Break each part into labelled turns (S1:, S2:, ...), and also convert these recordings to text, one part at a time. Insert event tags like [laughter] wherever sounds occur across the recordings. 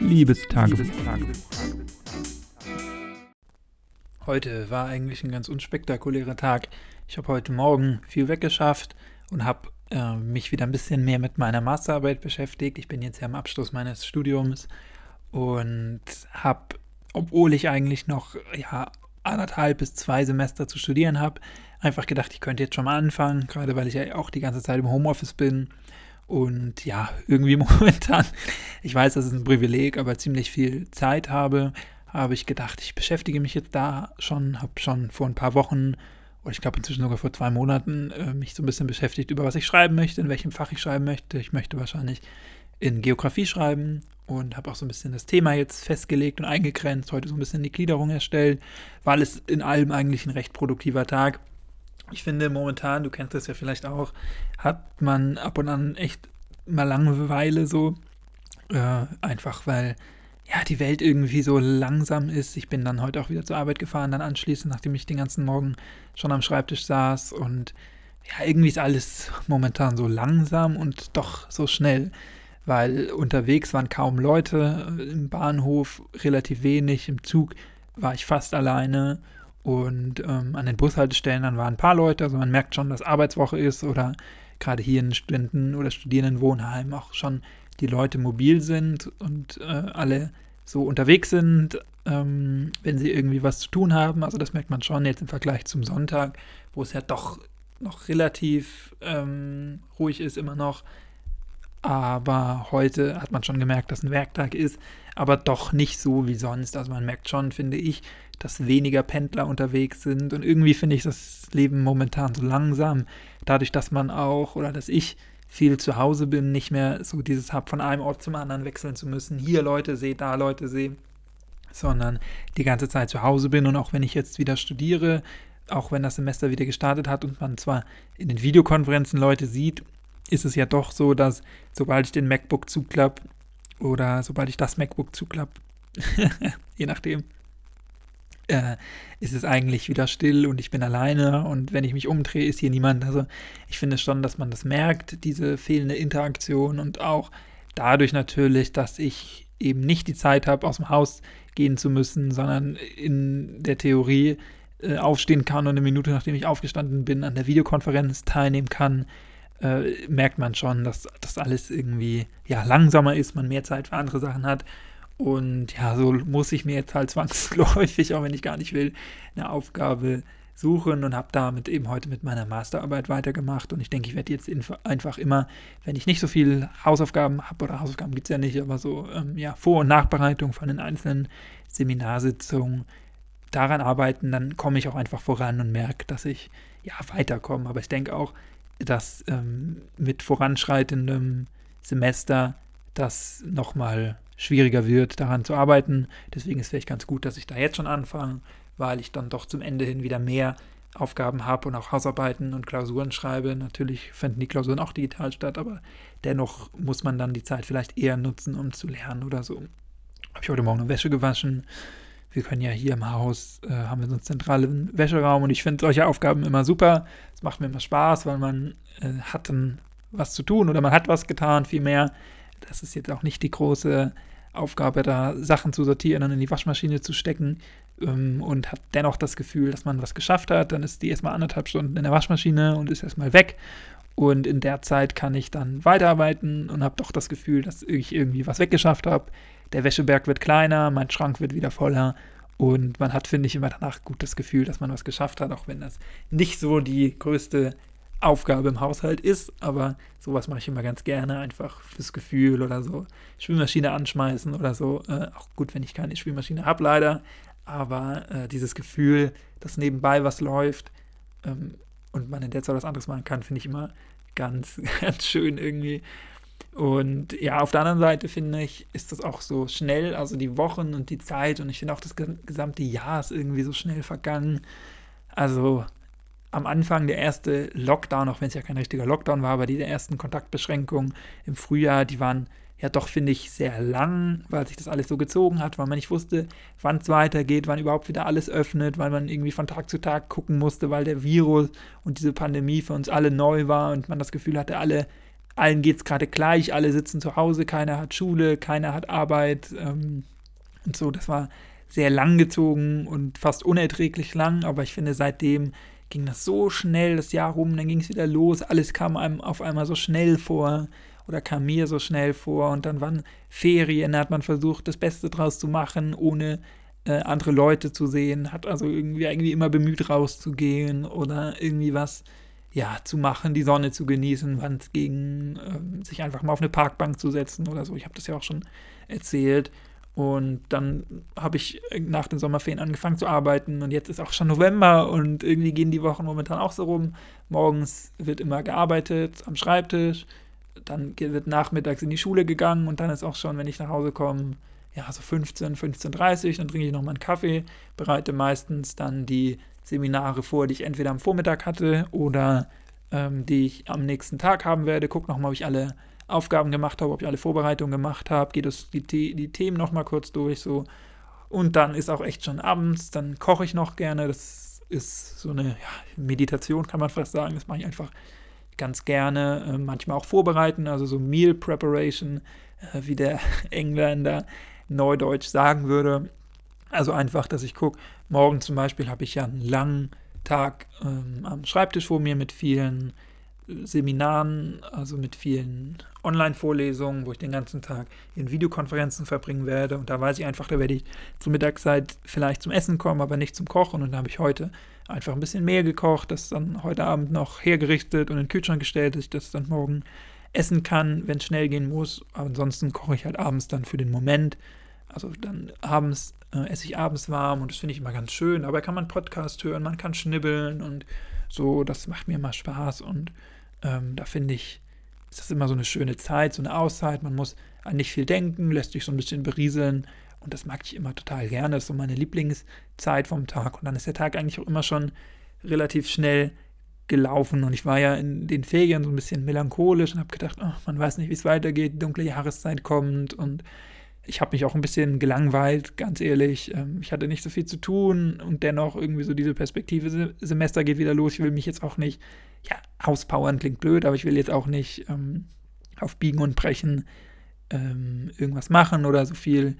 S1: Liebestagebuch.
S2: Heute war eigentlich ein ganz unspektakulärer Tag. Ich habe heute Morgen viel weggeschafft und habe äh, mich wieder ein bisschen mehr mit meiner Masterarbeit beschäftigt. Ich bin jetzt ja am Abschluss meines Studiums und habe, obwohl ich eigentlich noch ja, anderthalb bis zwei Semester zu studieren habe, einfach gedacht, ich könnte jetzt schon mal anfangen, gerade weil ich ja auch die ganze Zeit im Homeoffice bin und ja, irgendwie [laughs] momentan, ich weiß, das ist ein Privileg, aber ziemlich viel Zeit habe, habe ich gedacht, ich beschäftige mich jetzt da schon, habe schon vor ein paar Wochen oder ich glaube inzwischen sogar vor zwei Monaten äh, mich so ein bisschen beschäftigt, über was ich schreiben möchte, in welchem Fach ich schreiben möchte. Ich möchte wahrscheinlich in Geografie schreiben und habe auch so ein bisschen das Thema jetzt festgelegt und eingegrenzt, heute so ein bisschen die Gliederung erstellt, war alles in allem eigentlich ein recht produktiver Tag. Ich finde momentan, du kennst das ja vielleicht auch, hat man ab und an echt mal Langeweile so. Äh, einfach weil ja die Welt irgendwie so langsam ist. Ich bin dann heute auch wieder zur Arbeit gefahren, dann anschließend, nachdem ich den ganzen Morgen schon am Schreibtisch saß und ja, irgendwie ist alles momentan so langsam und doch so schnell, weil unterwegs waren kaum Leute, im Bahnhof relativ wenig, im Zug war ich fast alleine und ähm, an den Bushaltestellen dann waren ein paar Leute, also man merkt schon, dass Arbeitswoche ist oder gerade hier in Studenten- oder Studierendenwohnheimen auch schon die Leute mobil sind und äh, alle so unterwegs sind, ähm, wenn sie irgendwie was zu tun haben. Also das merkt man schon jetzt im Vergleich zum Sonntag, wo es ja doch noch relativ ähm, ruhig ist immer noch. Aber heute hat man schon gemerkt, dass ein Werktag ist, aber doch nicht so wie sonst. Also man merkt schon, finde ich, dass weniger Pendler unterwegs sind. Und irgendwie finde ich das Leben momentan so langsam. Dadurch, dass man auch oder dass ich viel zu Hause bin, nicht mehr so dieses habe, von einem Ort zum anderen wechseln zu müssen. Hier Leute sehe, da Leute sehe, sondern die ganze Zeit zu Hause bin. Und auch wenn ich jetzt wieder studiere, auch wenn das Semester wieder gestartet hat und man zwar in den Videokonferenzen Leute sieht, ist es ja doch so, dass sobald ich den MacBook zuklappe oder sobald ich das MacBook zuklappe, [laughs] je nachdem, äh, ist es eigentlich wieder still und ich bin alleine und wenn ich mich umdrehe, ist hier niemand. Also ich finde schon, dass man das merkt, diese fehlende Interaktion und auch dadurch natürlich, dass ich eben nicht die Zeit habe, aus dem Haus gehen zu müssen, sondern in der Theorie äh, aufstehen kann und eine Minute nachdem ich aufgestanden bin, an der Videokonferenz teilnehmen kann, äh, merkt man schon, dass das alles irgendwie ja langsamer ist, man mehr Zeit für andere Sachen hat und ja, so muss ich mir jetzt halt zwangsläufig, auch wenn ich gar nicht will, eine Aufgabe suchen und habe damit eben heute mit meiner Masterarbeit weitergemacht. Und ich denke, ich werde jetzt einfach immer, wenn ich nicht so viel Hausaufgaben habe, oder Hausaufgaben gibt es ja nicht, aber so ähm, ja, Vor- und Nachbereitung von den einzelnen Seminarsitzungen daran arbeiten, dann komme ich auch einfach voran und merke, dass ich ja weiterkomme. Aber ich denke auch, dass ähm, mit voranschreitendem Semester das nochmal schwieriger wird, daran zu arbeiten. Deswegen ist es vielleicht ganz gut, dass ich da jetzt schon anfange, weil ich dann doch zum Ende hin wieder mehr Aufgaben habe und auch Hausarbeiten und Klausuren schreibe. Natürlich finden die Klausuren auch digital statt, aber dennoch muss man dann die Zeit vielleicht eher nutzen, um zu lernen oder so. Habe ich heute Morgen eine Wäsche gewaschen. Wir können ja hier im Haus, äh, haben wir so einen zentralen Wäscheraum und ich finde solche Aufgaben immer super. Es macht mir immer Spaß, weil man äh, hat dann was zu tun oder man hat was getan, vielmehr. Das ist jetzt auch nicht die große Aufgabe, da Sachen zu sortieren und in die Waschmaschine zu stecken ähm, und hat dennoch das Gefühl, dass man was geschafft hat. Dann ist die erstmal anderthalb Stunden in der Waschmaschine und ist erstmal weg. Und in der Zeit kann ich dann weiterarbeiten und habe doch das Gefühl, dass ich irgendwie was weggeschafft habe. Der Wäscheberg wird kleiner, mein Schrank wird wieder voller und man hat, finde ich, immer danach gut das Gefühl, dass man was geschafft hat, auch wenn das nicht so die größte Aufgabe im Haushalt ist, aber sowas mache ich immer ganz gerne, einfach fürs Gefühl oder so. Spülmaschine anschmeißen oder so. Äh, auch gut, wenn ich keine Spülmaschine habe, leider. Aber äh, dieses Gefühl, dass nebenbei was läuft ähm, und man in der Zeit was anderes machen kann, finde ich immer ganz, [laughs] ganz schön irgendwie. Und ja, auf der anderen Seite finde ich, ist das auch so schnell, also die Wochen und die Zeit und ich finde auch das gesamte Jahr ist irgendwie so schnell vergangen. Also am Anfang der erste Lockdown, auch wenn es ja kein richtiger Lockdown war, aber diese ersten Kontaktbeschränkungen im Frühjahr, die waren ja doch, finde ich, sehr lang, weil sich das alles so gezogen hat, weil man nicht wusste, wann es weitergeht, wann überhaupt wieder alles öffnet, weil man irgendwie von Tag zu Tag gucken musste, weil der Virus und diese Pandemie für uns alle neu war und man das Gefühl hatte, alle allen geht es gerade gleich, alle sitzen zu Hause, keiner hat Schule, keiner hat Arbeit ähm, und so. Das war sehr lang gezogen und fast unerträglich lang, aber ich finde, seitdem ging das so schnell das Jahr rum, dann ging es wieder los, alles kam einem auf einmal so schnell vor oder kam mir so schnell vor und dann waren Ferien, da hat man versucht, das Beste draus zu machen, ohne äh, andere Leute zu sehen, hat also irgendwie, irgendwie immer bemüht rauszugehen oder irgendwie was ja, zu machen, die Sonne zu genießen, wann es ging, äh, sich einfach mal auf eine Parkbank zu setzen oder so. Ich habe das ja auch schon erzählt. Und dann habe ich nach den Sommerferien angefangen zu arbeiten und jetzt ist auch schon November und irgendwie gehen die Wochen momentan auch so rum. Morgens wird immer gearbeitet am Schreibtisch, dann wird nachmittags in die Schule gegangen und dann ist auch schon, wenn ich nach Hause komme, ja, so 15, 15.30 dann trinke ich nochmal einen Kaffee, bereite meistens dann die Seminare vor, die ich entweder am Vormittag hatte oder ähm, die ich am nächsten Tag haben werde. Gucke nochmal, ob ich alle Aufgaben gemacht habe, ob ich alle Vorbereitungen gemacht habe, gehe die, die Themen nochmal kurz durch so. Und dann ist auch echt schon abends, dann koche ich noch gerne. Das ist so eine ja, Meditation, kann man fast sagen. Das mache ich einfach ganz gerne. Äh, manchmal auch vorbereiten, also so Meal Preparation, äh, wie der [laughs] Engländer neudeutsch sagen würde. Also einfach, dass ich gucke, morgen zum Beispiel habe ich ja einen langen Tag ähm, am Schreibtisch vor mir mit vielen Seminaren, also mit vielen Online-Vorlesungen, wo ich den ganzen Tag in Videokonferenzen verbringen werde. Und da weiß ich einfach, da werde ich zur Mittagszeit vielleicht zum Essen kommen, aber nicht zum Kochen. Und da habe ich heute einfach ein bisschen mehr gekocht, das dann heute Abend noch hergerichtet und in den Kühlschrank gestellt, dass ich das dann morgen essen kann, wenn es schnell gehen muss. Aber ansonsten koche ich halt abends dann für den Moment. Also dann abends äh, esse ich abends warm und das finde ich immer ganz schön. Aber kann man Podcast hören, man kann schnibbeln und so, das macht mir immer Spaß und ähm, da finde ich, ist das immer so eine schöne Zeit, so eine Auszeit. Man muss an nicht viel denken, lässt sich so ein bisschen berieseln. Und das mag ich immer total gerne. Das ist so meine Lieblingszeit vom Tag. Und dann ist der Tag eigentlich auch immer schon relativ schnell gelaufen. Und ich war ja in den Ferien so ein bisschen melancholisch und habe gedacht, oh, man weiß nicht, wie es weitergeht. Dunkle Jahreszeit kommt. Und ich habe mich auch ein bisschen gelangweilt, ganz ehrlich. Ähm, ich hatte nicht so viel zu tun und dennoch irgendwie so diese Perspektive, Semester geht wieder los. Ich will mich jetzt auch nicht, ja, auspowern klingt blöd, aber ich will jetzt auch nicht ähm, auf Biegen und Brechen ähm, irgendwas machen oder so viel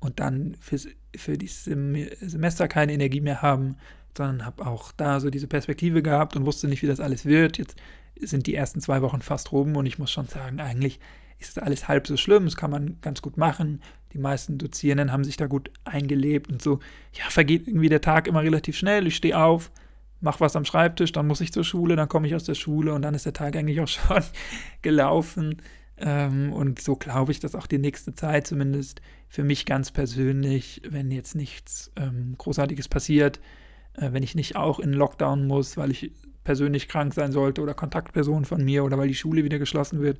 S2: und dann für, für die Sem Semester keine Energie mehr haben, sondern habe auch da so diese Perspektive gehabt und wusste nicht, wie das alles wird. Jetzt sind die ersten zwei Wochen fast rum und ich muss schon sagen, eigentlich ist alles halb so schlimm, das kann man ganz gut machen. Die meisten Dozierenden haben sich da gut eingelebt und so, ja, vergeht irgendwie der Tag immer relativ schnell. Ich stehe auf, mache was am Schreibtisch, dann muss ich zur Schule, dann komme ich aus der Schule und dann ist der Tag eigentlich auch [laughs] schon gelaufen. Ähm, und so glaube ich, dass auch die nächste Zeit, zumindest für mich ganz persönlich, wenn jetzt nichts ähm, Großartiges passiert, äh, wenn ich nicht auch in Lockdown muss, weil ich persönlich krank sein sollte oder Kontaktperson von mir oder weil die Schule wieder geschlossen wird,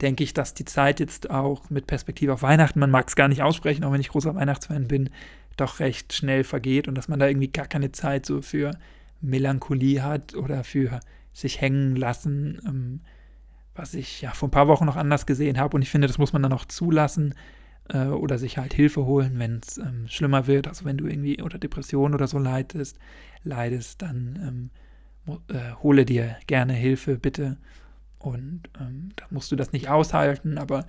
S2: denke ich, dass die Zeit jetzt auch mit Perspektive auf Weihnachten, man mag es gar nicht aussprechen, auch wenn ich großer Weihnachtsfan bin, doch recht schnell vergeht und dass man da irgendwie gar keine Zeit so für Melancholie hat oder für sich hängen lassen, ähm, was ich ja vor ein paar Wochen noch anders gesehen habe. Und ich finde, das muss man dann auch zulassen äh, oder sich halt Hilfe holen, wenn es ähm, schlimmer wird, also wenn du irgendwie oder Depression oder so leidest, leidest, dann ähm, äh, hole dir gerne Hilfe, bitte und ähm, da musst du das nicht aushalten, aber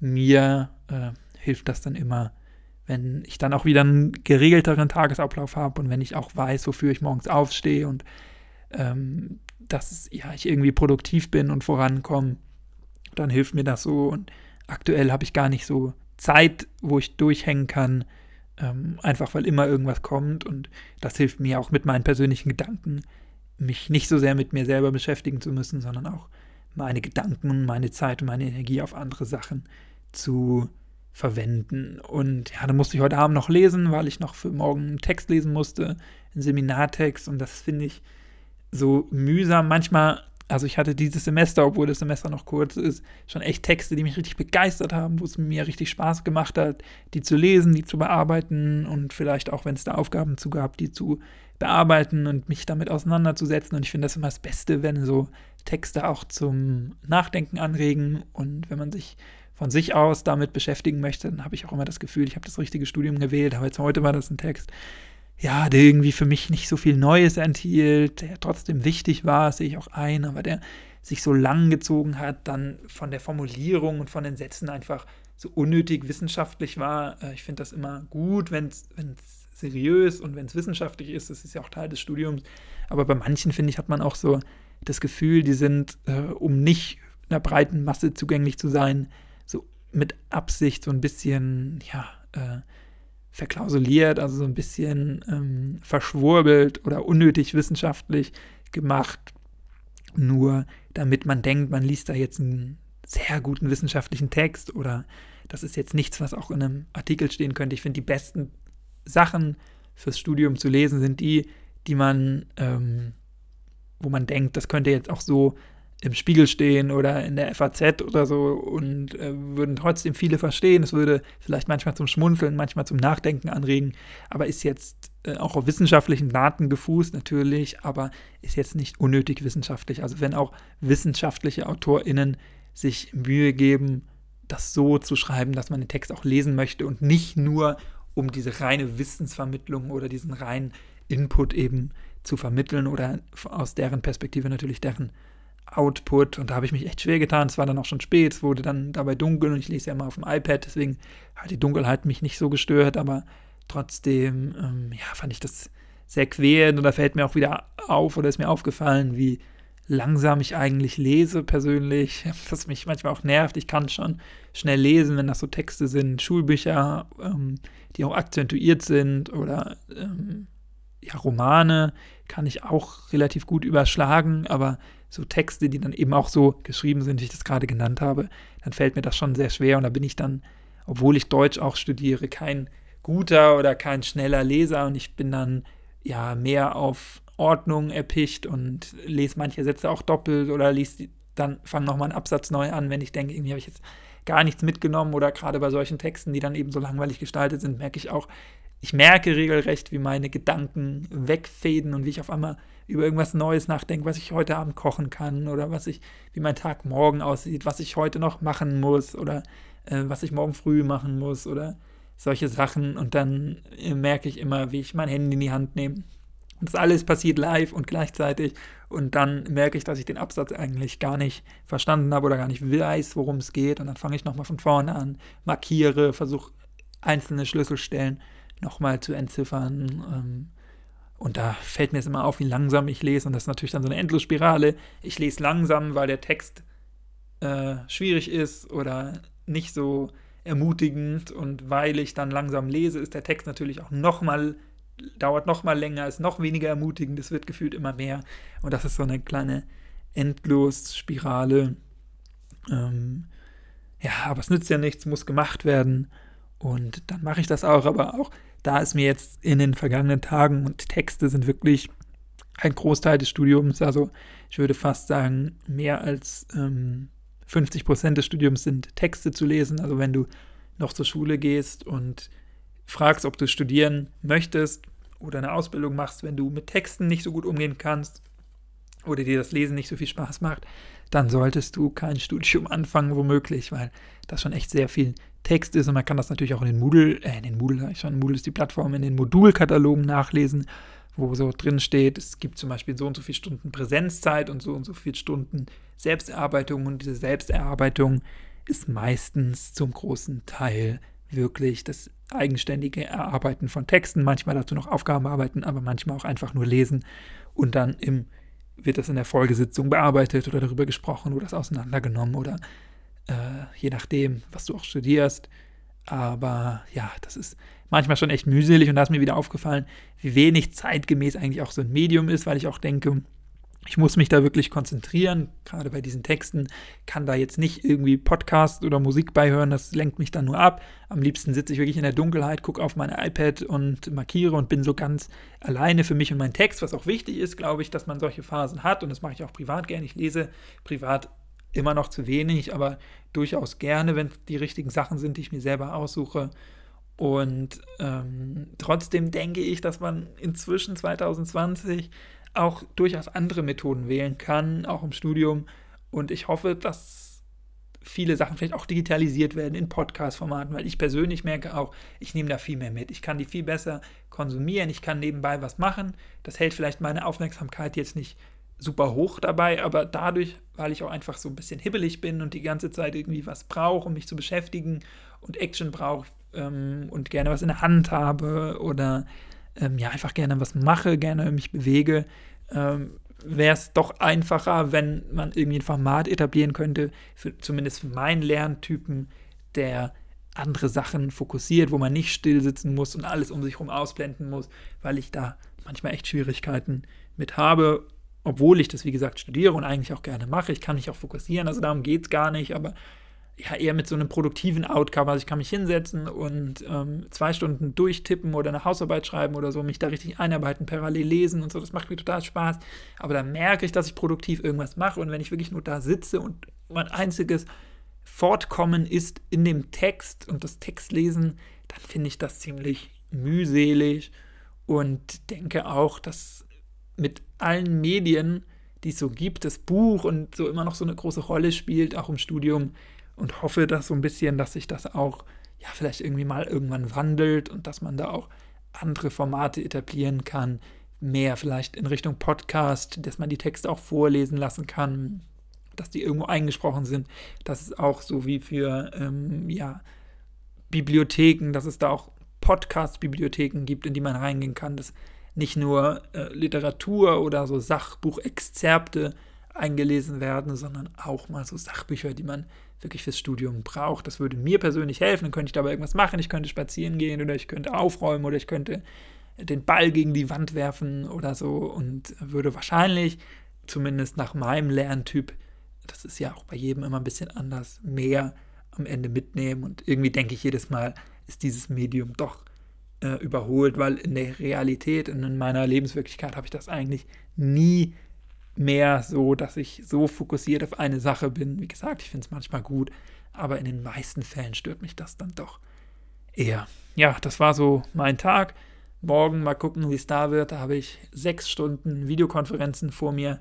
S2: mir äh, hilft das dann immer, wenn ich dann auch wieder einen geregelteren Tagesablauf habe und wenn ich auch weiß, wofür ich morgens aufstehe und ähm, dass ja, ich irgendwie produktiv bin und vorankomme, dann hilft mir das so. Und aktuell habe ich gar nicht so Zeit, wo ich durchhängen kann, ähm, einfach weil immer irgendwas kommt. Und das hilft mir auch mit meinen persönlichen Gedanken, mich nicht so sehr mit mir selber beschäftigen zu müssen, sondern auch meine Gedanken, meine Zeit und meine Energie auf andere Sachen zu verwenden. Und ja, da musste ich heute Abend noch lesen, weil ich noch für morgen einen Text lesen musste, einen Seminartext. Und das finde ich so mühsam. Manchmal, also ich hatte dieses Semester, obwohl das Semester noch kurz ist, schon echt Texte, die mich richtig begeistert haben, wo es mir richtig Spaß gemacht hat, die zu lesen, die zu bearbeiten und vielleicht auch, wenn es da Aufgaben zu gab, die zu bearbeiten und mich damit auseinanderzusetzen. Und ich finde das immer das Beste, wenn so Texte auch zum Nachdenken anregen und wenn man sich von sich aus damit beschäftigen möchte, dann habe ich auch immer das Gefühl, ich habe das richtige Studium gewählt, aber jetzt heute war das ein Text, ja, der irgendwie für mich nicht so viel Neues enthielt, der trotzdem wichtig war, sehe ich auch ein, aber der sich so lang gezogen hat, dann von der Formulierung und von den Sätzen einfach so unnötig wissenschaftlich war. Äh, ich finde das immer gut, wenn es seriös und wenn es wissenschaftlich ist, das ist ja auch Teil des Studiums. Aber bei manchen, finde ich, hat man auch so das Gefühl, die sind, äh, um nicht einer breiten Masse zugänglich zu sein, so mit Absicht so ein bisschen, ja, äh, verklausuliert, also so ein bisschen ähm, verschwurbelt oder unnötig wissenschaftlich gemacht, nur damit man denkt, man liest da jetzt einen sehr guten wissenschaftlichen Text oder das ist jetzt nichts, was auch in einem Artikel stehen könnte. Ich finde, die besten Sachen fürs Studium zu lesen sind die, die man, ähm, wo man denkt, das könnte jetzt auch so im Spiegel stehen oder in der FAZ oder so und äh, würden trotzdem viele verstehen. Es würde vielleicht manchmal zum Schmunzeln, manchmal zum Nachdenken anregen, aber ist jetzt äh, auch auf wissenschaftlichen Daten gefußt natürlich, aber ist jetzt nicht unnötig wissenschaftlich. Also wenn auch wissenschaftliche AutorInnen sich Mühe geben, das so zu schreiben, dass man den Text auch lesen möchte und nicht nur um diese reine Wissensvermittlung oder diesen reinen Input eben zu vermitteln oder aus deren Perspektive natürlich deren Output. Und da habe ich mich echt schwer getan. Es war dann auch schon spät, es wurde dann dabei dunkel und ich lese ja immer auf dem iPad, deswegen hat die Dunkelheit mich nicht so gestört, aber trotzdem, ähm, ja, fand ich das sehr quälend. Und da fällt mir auch wieder auf oder ist mir aufgefallen, wie langsam ich eigentlich lese persönlich, [laughs] das mich manchmal auch nervt. Ich kann schon schnell lesen, wenn das so Texte sind, Schulbücher, ähm, die auch akzentuiert sind oder ähm, ja, Romane kann ich auch relativ gut überschlagen, aber so Texte, die dann eben auch so geschrieben sind, wie ich das gerade genannt habe, dann fällt mir das schon sehr schwer und da bin ich dann, obwohl ich Deutsch auch studiere, kein guter oder kein schneller Leser und ich bin dann ja mehr auf Ordnung erpicht und lese manche Sätze auch doppelt oder lese dann fange nochmal einen Absatz neu an, wenn ich denke, irgendwie habe ich jetzt gar nichts mitgenommen oder gerade bei solchen Texten, die dann eben so langweilig gestaltet sind, merke ich auch, ich merke regelrecht, wie meine Gedanken wegfäden und wie ich auf einmal über irgendwas Neues nachdenke, was ich heute Abend kochen kann oder was ich, wie mein Tag morgen aussieht, was ich heute noch machen muss oder äh, was ich morgen früh machen muss oder solche Sachen. Und dann äh, merke ich immer, wie ich mein Handy in die Hand nehme. Und das alles passiert live und gleichzeitig. Und dann merke ich, dass ich den Absatz eigentlich gar nicht verstanden habe oder gar nicht weiß, worum es geht. Und dann fange ich nochmal von vorne an, markiere, versuche einzelne Schlüsselstellen nochmal zu entziffern. Ähm, und da fällt mir es immer auf, wie langsam ich lese. Und das ist natürlich dann so eine Endlosspirale. Ich lese langsam, weil der Text äh, schwierig ist oder nicht so ermutigend. Und weil ich dann langsam lese, ist der Text natürlich auch nochmal, dauert nochmal länger, ist noch weniger ermutigend. Es wird gefühlt immer mehr. Und das ist so eine kleine Endlosspirale. Ähm, ja, aber es nützt ja nichts, muss gemacht werden. Und dann mache ich das auch, aber auch da ist mir jetzt in den vergangenen Tagen und Texte sind wirklich ein Großteil des Studiums, also ich würde fast sagen, mehr als ähm, 50 Prozent des Studiums sind Texte zu lesen. Also wenn du noch zur Schule gehst und fragst, ob du studieren möchtest oder eine Ausbildung machst, wenn du mit Texten nicht so gut umgehen kannst oder dir das Lesen nicht so viel Spaß macht, dann solltest du kein Studium [laughs] anfangen, womöglich, weil das schon echt sehr viel Text ist und man kann das natürlich auch in den Moodle, äh, in den Moodle, schon Moodle ist die Plattform, in den Modulkatalogen nachlesen, wo so drin steht, es gibt zum Beispiel so und so viele Stunden Präsenzzeit und so und so viele Stunden Selbsterarbeitung und diese Selbsterarbeitung ist meistens zum großen Teil wirklich das eigenständige Erarbeiten von Texten, manchmal dazu noch Aufgaben arbeiten, aber manchmal auch einfach nur lesen und dann im, wird das in der Folgesitzung bearbeitet oder darüber gesprochen oder das auseinandergenommen oder äh, je nachdem, was du auch studierst. Aber ja, das ist manchmal schon echt mühselig und da ist mir wieder aufgefallen, wie wenig zeitgemäß eigentlich auch so ein Medium ist, weil ich auch denke, ich muss mich da wirklich konzentrieren, gerade bei diesen Texten, kann da jetzt nicht irgendwie Podcast oder Musik beihören, das lenkt mich dann nur ab. Am liebsten sitze ich wirklich in der Dunkelheit, gucke auf mein iPad und markiere und bin so ganz alleine für mich und meinen Text, was auch wichtig ist, glaube ich, dass man solche Phasen hat und das mache ich auch privat gerne. Ich lese privat immer noch zu wenig, aber durchaus gerne, wenn die richtigen Sachen sind, die ich mir selber aussuche. Und ähm, trotzdem denke ich, dass man inzwischen 2020 auch durchaus andere Methoden wählen kann, auch im Studium. Und ich hoffe, dass viele Sachen vielleicht auch digitalisiert werden in Podcast-Formaten, weil ich persönlich merke auch, ich nehme da viel mehr mit. Ich kann die viel besser konsumieren, ich kann nebenbei was machen. Das hält vielleicht meine Aufmerksamkeit jetzt nicht super hoch dabei, aber dadurch, weil ich auch einfach so ein bisschen hibbelig bin und die ganze Zeit irgendwie was brauche, um mich zu beschäftigen und Action brauche ähm, und gerne was in der Hand habe oder ähm, ja, einfach gerne was mache, gerne mich bewege, ähm, wäre es doch einfacher, wenn man irgendwie ein Format etablieren könnte, für, zumindest für meinen Lerntypen, der andere Sachen fokussiert, wo man nicht still sitzen muss und alles um sich herum ausblenden muss, weil ich da manchmal echt Schwierigkeiten mit habe, obwohl ich das, wie gesagt, studiere und eigentlich auch gerne mache. Ich kann mich auch fokussieren, also darum geht es gar nicht, aber ja, eher mit so einem produktiven Outcome. Also ich kann mich hinsetzen und ähm, zwei Stunden durchtippen oder eine Hausarbeit schreiben oder so, mich da richtig einarbeiten, parallel lesen und so. Das macht mir total Spaß. Aber dann merke ich, dass ich produktiv irgendwas mache und wenn ich wirklich nur da sitze und mein einziges Fortkommen ist in dem Text und das Textlesen, dann finde ich das ziemlich mühselig und denke auch, dass mit allen Medien, die es so gibt, das Buch und so immer noch so eine große Rolle spielt, auch im Studium, und hoffe, dass so ein bisschen, dass sich das auch ja vielleicht irgendwie mal irgendwann wandelt und dass man da auch andere Formate etablieren kann, mehr vielleicht in Richtung Podcast, dass man die Texte auch vorlesen lassen kann, dass die irgendwo eingesprochen sind, dass es auch so wie für ähm, ja, Bibliotheken, dass es da auch Podcast-Bibliotheken gibt, in die man reingehen kann, dass nicht nur äh, Literatur oder so Sachbuchexzerpte eingelesen werden, sondern auch mal so Sachbücher, die man wirklich fürs Studium braucht. Das würde mir persönlich helfen. Dann könnte ich dabei irgendwas machen. Ich könnte spazieren gehen oder ich könnte aufräumen oder ich könnte den Ball gegen die Wand werfen oder so und würde wahrscheinlich, zumindest nach meinem Lerntyp, das ist ja auch bei jedem immer ein bisschen anders, mehr am Ende mitnehmen. Und irgendwie denke ich jedes Mal, ist dieses Medium doch äh, überholt, weil in der Realität, in meiner Lebenswirklichkeit habe ich das eigentlich nie mehr so, dass ich so fokussiert auf eine Sache bin. Wie gesagt, ich finde es manchmal gut, aber in den meisten Fällen stört mich das dann doch eher. Ja, das war so mein Tag. Morgen mal gucken, wie es da wird. Da habe ich sechs Stunden Videokonferenzen vor mir.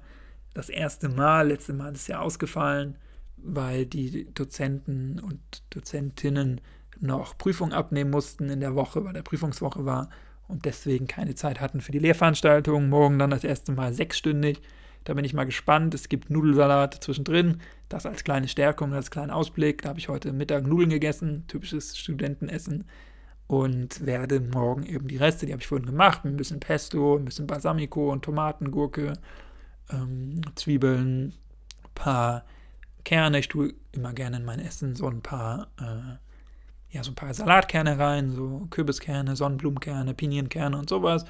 S2: Das erste Mal, letzte Mal ist ja ausgefallen, weil die Dozenten und Dozentinnen noch Prüfungen abnehmen mussten in der Woche, weil der Prüfungswoche war und deswegen keine Zeit hatten für die Lehrveranstaltung. Morgen dann das erste Mal sechsstündig. Da bin ich mal gespannt. Es gibt Nudelsalat zwischendrin. Das als kleine Stärkung, als kleinen Ausblick. Da habe ich heute Mittag Nudeln gegessen, typisches Studentenessen. Und werde morgen eben die Reste, die habe ich vorhin gemacht, ein bisschen Pesto, ein bisschen Balsamico und Tomatengurke, ähm, Zwiebeln, ein paar Kerne. Ich tue immer gerne in mein Essen so ein paar, äh, ja, so ein paar Salatkerne rein, so Kürbiskerne, Sonnenblumenkerne, Pinienkerne und sowas.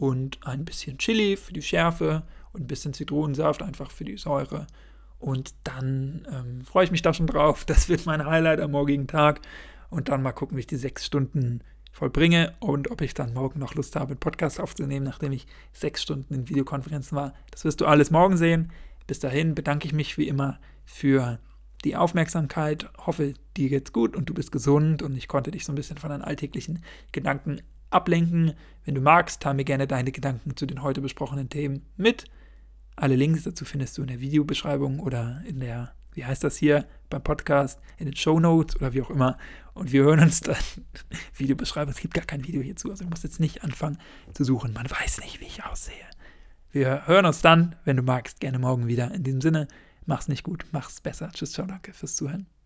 S2: Und ein bisschen Chili für die Schärfe und ein bisschen Zitronensaft einfach für die Säure. Und dann ähm, freue ich mich da schon drauf. [laughs] Das wird mein Highlight am morgigen Tag. Und dann mal gucken, wie ich die sechs Stunden vollbringe und ob ich dann morgen noch Lust habe, einen Podcast aufzunehmen, nachdem ich sechs Stunden in Videokonferenzen war. Das wirst du alles morgen sehen. Bis dahin bedanke ich mich wie immer für die Aufmerksamkeit. Hoffe, dir geht's gut und du bist gesund und ich konnte dich so ein bisschen von deinen alltäglichen Gedanken ablenken. Wenn du magst, teile mir gerne deine Gedanken zu den heute besprochenen Themen mit. Alle Links dazu findest du in der Videobeschreibung oder in der, wie heißt das hier, beim Podcast, in den Show Notes oder wie auch immer. Und wir hören uns dann. [laughs] Videobeschreibung, es gibt gar kein Video hierzu, also du musst jetzt nicht anfangen zu suchen. Man weiß nicht, wie ich aussehe. Wir hören uns dann, wenn du magst, gerne morgen wieder. In diesem Sinne, mach's nicht gut, mach's besser. Tschüss, ciao, danke fürs Zuhören.